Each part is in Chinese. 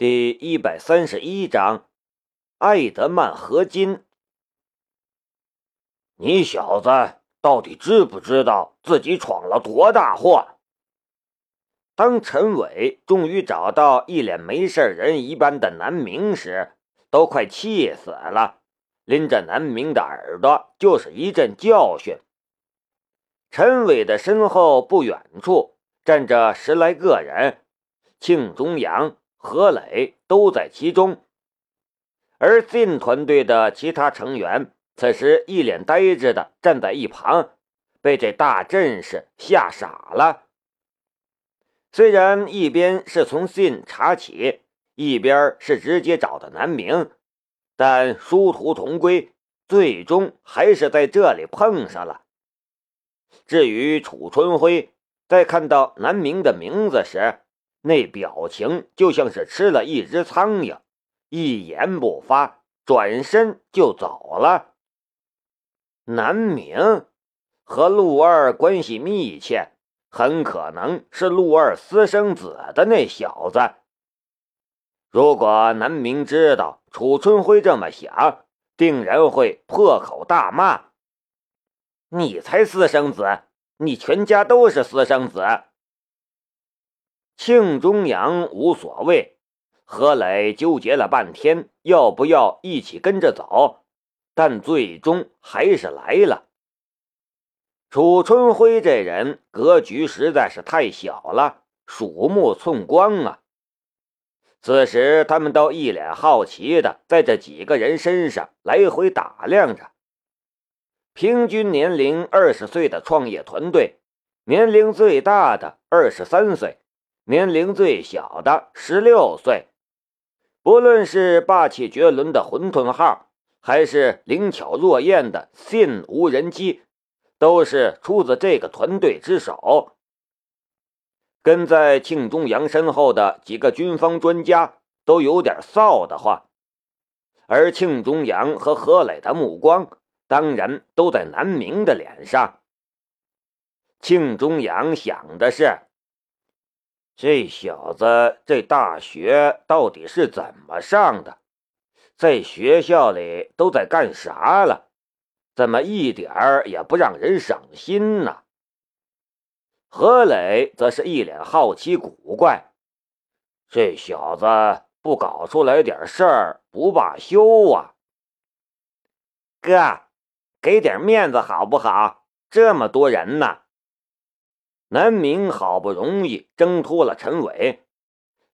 第一百三十一章，艾德曼合金。你小子到底知不知道自己闯了多大祸？当陈伟终于找到一脸没事人一般的南明时，都快气死了，拎着南明的耳朵就是一阵教训。陈伟的身后不远处站着十来个人，庆中阳。何磊都在其中，而信团队的其他成员此时一脸呆滞的站在一旁，被这大阵势吓傻了。虽然一边是从信查起，一边是直接找的南明，但殊途同归，最终还是在这里碰上了。至于楚春辉，在看到南明的名字时，那表情就像是吃了一只苍蝇，一言不发，转身就走了。南明和陆二关系密切，很可能是陆二私生子的那小子。如果南明知道楚春辉这么想，定然会破口大骂：“你才私生子，你全家都是私生子！”庆中阳无所谓，何磊纠结了半天，要不要一起跟着走？但最终还是来了。楚春辉这人格局实在是太小了，鼠目寸光啊！此时他们都一脸好奇的在这几个人身上来回打量着。平均年龄二十岁的创业团队，年龄最大的二十三岁。年龄最小的十六岁，不论是霸气绝伦的混沌号，还是灵巧若燕的信无人机，都是出自这个团队之手。跟在庆中阳身后的几个军方专家都有点臊得慌，而庆中阳和何磊的目光当然都在南明的脸上。庆中阳想的是。这小子这大学到底是怎么上的？在学校里都在干啥了？怎么一点儿也不让人省心呢？何磊则是一脸好奇古怪，这小子不搞出来点事儿不罢休啊！哥，给点面子好不好？这么多人呢！南明好不容易挣脱了陈伟，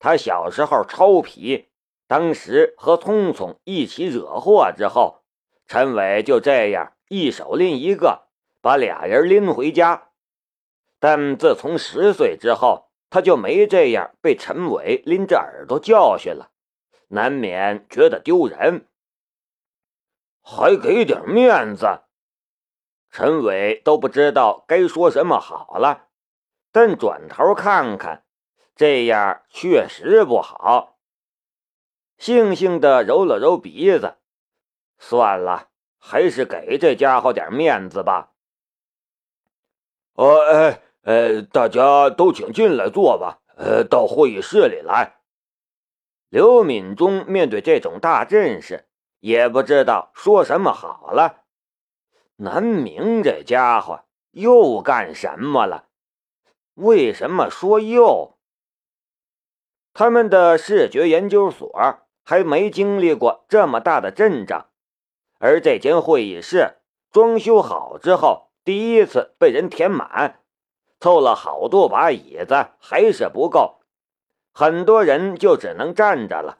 他小时候超皮，当时和聪聪一起惹祸之后，陈伟就这样一手拎一个，把俩人拎回家。但自从十岁之后，他就没这样被陈伟拎着耳朵教训了，难免觉得丢人，还给点面子，陈伟都不知道该说什么好了。但转头看看，这样确实不好。悻悻的揉了揉鼻子，算了，还是给这家伙点面子吧。呃，哎，呃，大家都请进来坐吧。呃，到会议室里来。刘敏忠面对这种大阵势，也不知道说什么好了。南明这家伙又干什么了？为什么说又？他们的视觉研究所还没经历过这么大的阵仗，而这间会议室装修好之后，第一次被人填满，凑了好多把椅子还是不够，很多人就只能站着了。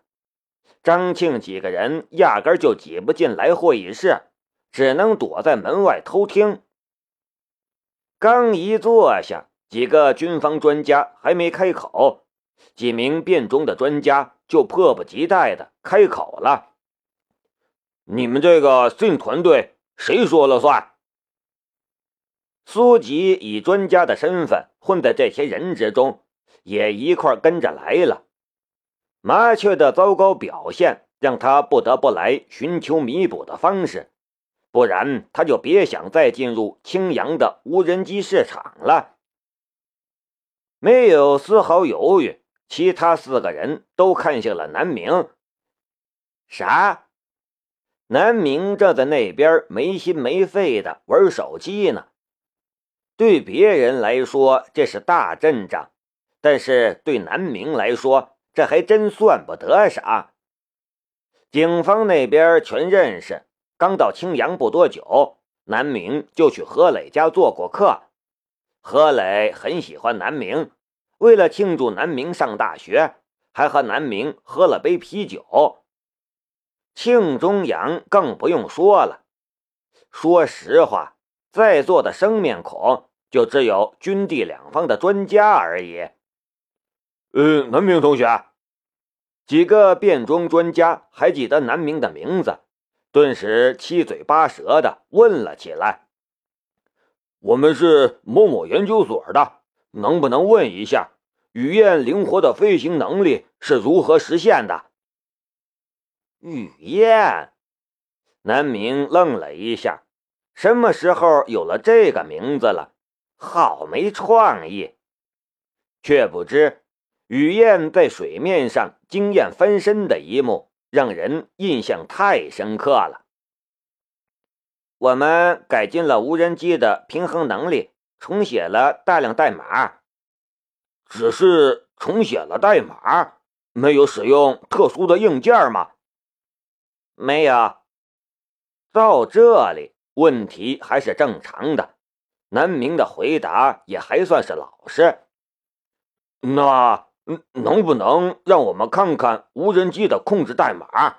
张庆几个人压根就挤不进来会议室，只能躲在门外偷听。刚一坐下。几个军方专家还没开口，几名变装的专家就迫不及待的开口了：“你们这个信团队谁说了算？”苏吉以专家的身份混在这些人之中，也一块跟着来了。麻雀的糟糕表现让他不得不来寻求弥补的方式，不然他就别想再进入青阳的无人机市场了。没有丝毫犹豫，其他四个人都看向了南明。啥？南明正在那边没心没肺的玩手机呢。对别人来说这是大阵仗，但是对南明来说，这还真算不得啥。警方那边全认识，刚到青阳不多久，南明就去何磊家做过客。何磊很喜欢南明，为了庆祝南明上大学，还和南明喝了杯啤酒。庆中阳更不用说了，说实话。在座的生面孔就只有军地两方的专家而已。嗯，南明同学，几个变装专家还记得南明的名字，顿时七嘴八舌的问了起来：“我们是某某研究所的，能不能问一下，雨燕灵活的飞行能力是如何实现的？”雨燕，南明愣了一下。什么时候有了这个名字了？好没创意！却不知雨燕在水面上惊艳翻身的一幕，让人印象太深刻了。我们改进了无人机的平衡能力，重写了大量代码。只是重写了代码，没有使用特殊的硬件吗？没有。到这里。问题还是正常的，南明的回答也还算是老实。那能不能让我们看看无人机的控制代码？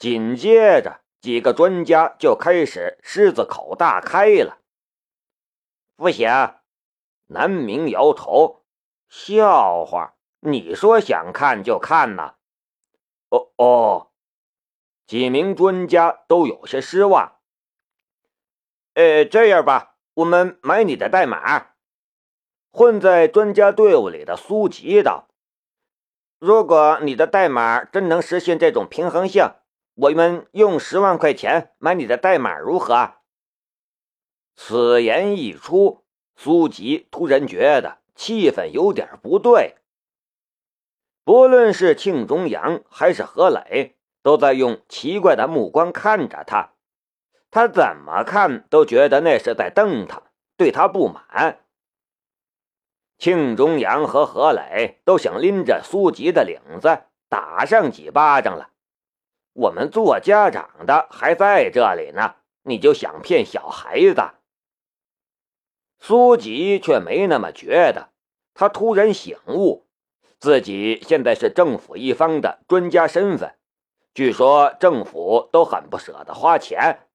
紧接着，几个专家就开始狮子口大开了。不行，南明摇头。笑话，你说想看就看呐？哦哦，几名专家都有些失望。呃，这样吧，我们买你的代码。混在专家队伍里的苏吉道：“如果你的代码真能实现这种平衡性，我们用十万块钱买你的代码，如何？”此言一出，苏吉突然觉得气氛有点不对。不论是庆中阳还是何磊，都在用奇怪的目光看着他。他怎么看都觉得那是在瞪他，对他不满。庆中阳和何磊都想拎着苏吉的领子打上几巴掌了。我们做家长的还在这里呢，你就想骗小孩子？苏吉却没那么觉得，他突然醒悟，自己现在是政府一方的专家身份，据说政府都很不舍得花钱。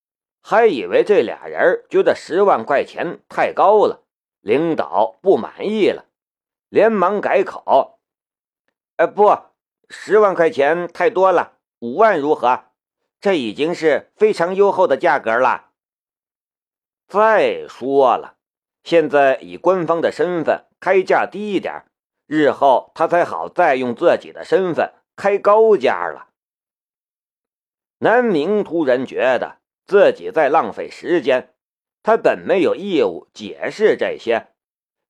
还以为这俩人觉得十万块钱太高了，领导不满意了，连忙改口：“呃，不，十万块钱太多了，五万如何？这已经是非常优厚的价格了。再说了，现在以官方的身份开价低一点，日后他才好再用自己的身份开高价了。”南明突然觉得。自己在浪费时间，他本没有义务解释这些，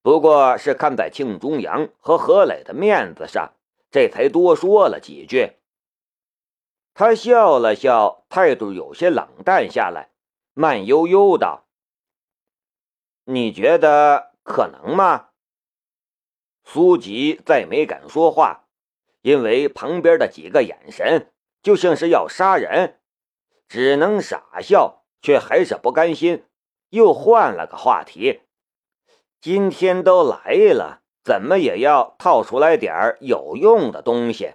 不过是看在庆中阳和何磊的面子上，这才多说了几句。他笑了笑，态度有些冷淡下来，慢悠悠道：“你觉得可能吗？”苏吉再没敢说话，因为旁边的几个眼神就像是要杀人。只能傻笑，却还是不甘心，又换了个话题。今天都来了，怎么也要套出来点有用的东西。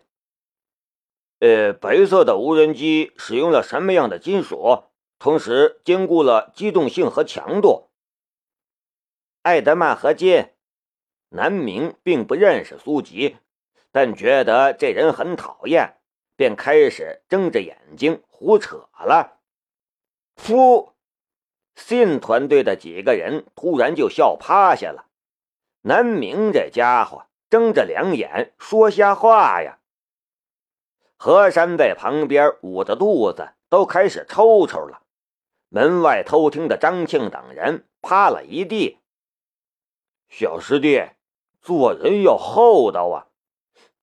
呃，白色的无人机使用了什么样的金属？同时兼顾了机动性和强度。艾德曼合金。南明并不认识苏吉，但觉得这人很讨厌。便开始睁着眼睛胡扯了。夫，信团队的几个人突然就笑趴下了。南明这家伙睁着两眼说瞎话呀！何山在旁边捂着肚子都开始抽抽了。门外偷听的张庆等人趴了一地。小师弟，做人要厚道啊！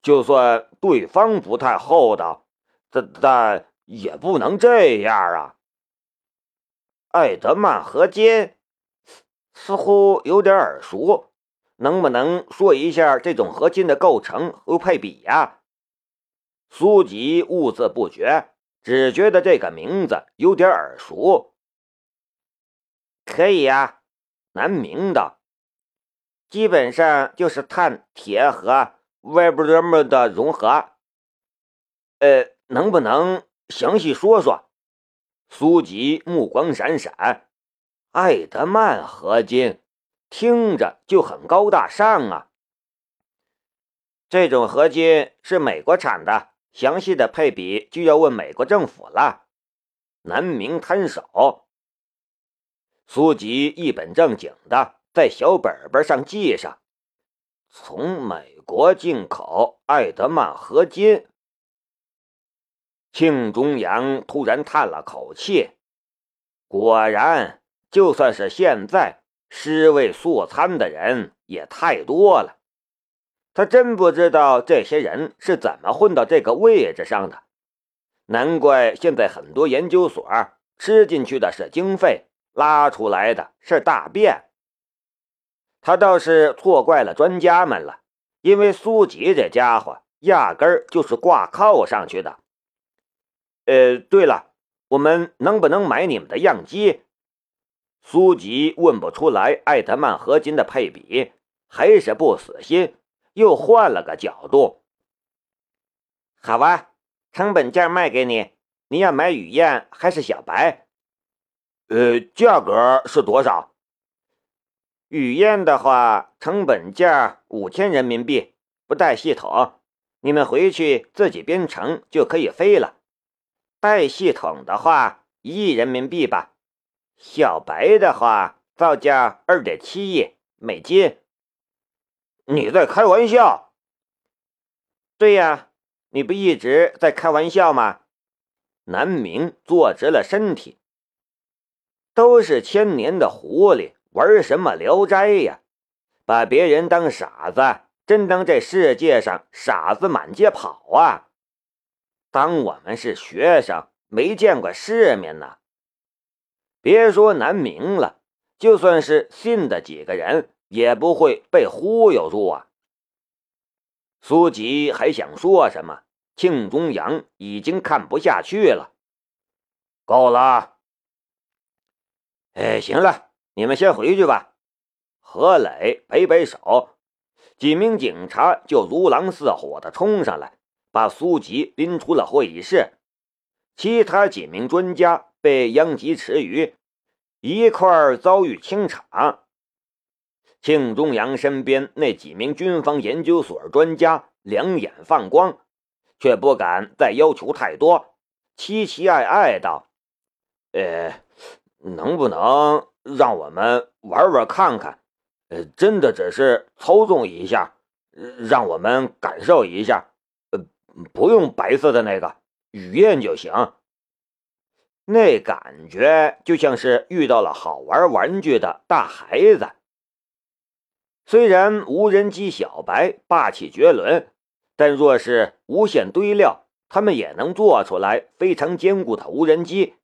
就算对方不太厚道，但但也不能这样啊。艾德曼合金似乎有点耳熟，能不能说一下这种合金的构成和配比呀？苏吉兀自不觉，只觉得这个名字有点耳熟。可以呀，南明的，基本上就是碳、铁和 vibram 的融合。呃，能不能详细说说？苏吉目光闪闪，艾德曼合金听着就很高大上啊。这种合金是美国产的，详细的配比就要问美国政府了。南明摊手，苏吉一本正经的在小本本上记上：从美国进口艾德曼合金。庆中阳突然叹了口气，果然，就算是现在，尸位素餐的人也太多了。他真不知道这些人是怎么混到这个位置上的。难怪现在很多研究所吃进去的是经费，拉出来的是大便。他倒是错怪了专家们了，因为苏吉这家伙压根儿就是挂靠上去的。呃，对了，我们能不能买你们的样机？苏吉问不出来艾德曼合金的配比，还是不死心，又换了个角度。好吧，成本价卖给你，你要买雨燕还是小白？呃，价格是多少？雨燕的话，成本价五千人民币，不带系统，你们回去自己编程就可以飞了。带系统的话，一亿人民币吧；小白的话，造价二点七亿美金。你在开玩笑？对呀，你不一直在开玩笑吗？南明坐直了身体。都是千年的狐狸，玩什么聊斋呀？把别人当傻子，真当这世界上傻子满街跑啊？当我们是学生，没见过世面呢。别说南明了，就算是信的几个人，也不会被忽悠住啊。苏吉还想说什么，庆中阳已经看不下去了。够了。哎，行了，你们先回去吧。何磊摆摆手，几名警察就如狼似虎的冲上来。把苏吉拎出了会议室，其他几名专家被殃及池鱼，一块遭遇清场。庆中阳身边那几名军方研究所专家两眼放光，却不敢再要求太多，期期艾艾道：“呃，能不能让我们玩玩看看？呃，真的只是操纵一下，让我们感受一下。”呃不用白色的那个雨燕就行，那感觉就像是遇到了好玩玩具的大孩子。虽然无人机小白霸气绝伦，但若是无限堆料，他们也能做出来非常坚固的无人机。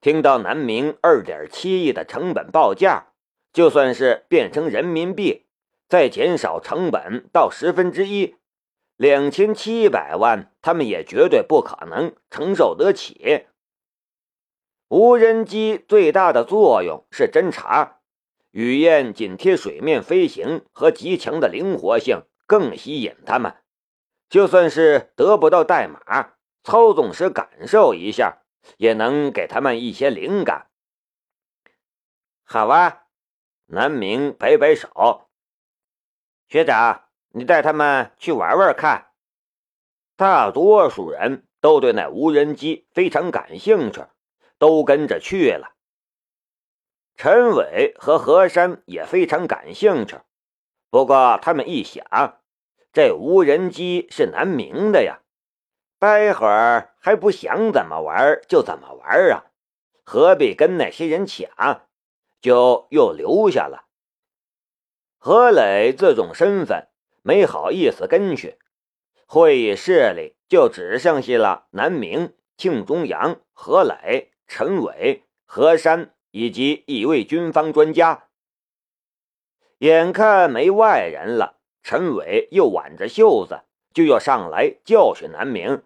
听到南明二点七亿的成本报价，就算是变成人民币，再减少成本到十分之一。两千七百万，他们也绝对不可能承受得起。无人机最大的作用是侦察，雨燕紧贴水面飞行和极强的灵活性更吸引他们。就算是得不到代码，操纵时感受一下，也能给他们一些灵感。好啊，南明摆摆手，学长。你带他们去玩玩看，大多数人都对那无人机非常感兴趣，都跟着去了。陈伟和何山也非常感兴趣，不过他们一想，这无人机是南明的呀，待会儿还不想怎么玩就怎么玩啊，何必跟那些人抢？就又留下了。何磊这种身份。没好意思跟去，会议室里就只剩下了南明、庆中阳、何磊、陈伟、何山以及一位军方专家。眼看没外人了，陈伟又挽着袖子就要上来教训南明。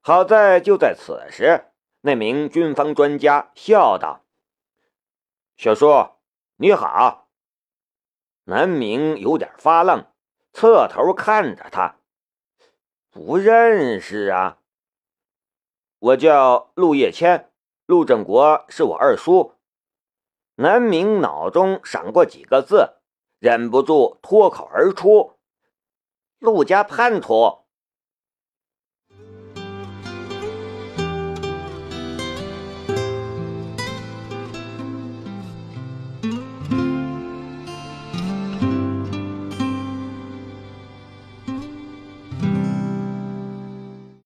好在就在此时，那名军方专家笑道：“小叔，你好。”南明有点发愣，侧头看着他，不认识啊。我叫陆叶谦，陆振国是我二叔。南明脑中闪过几个字，忍不住脱口而出：“陆家叛徒。”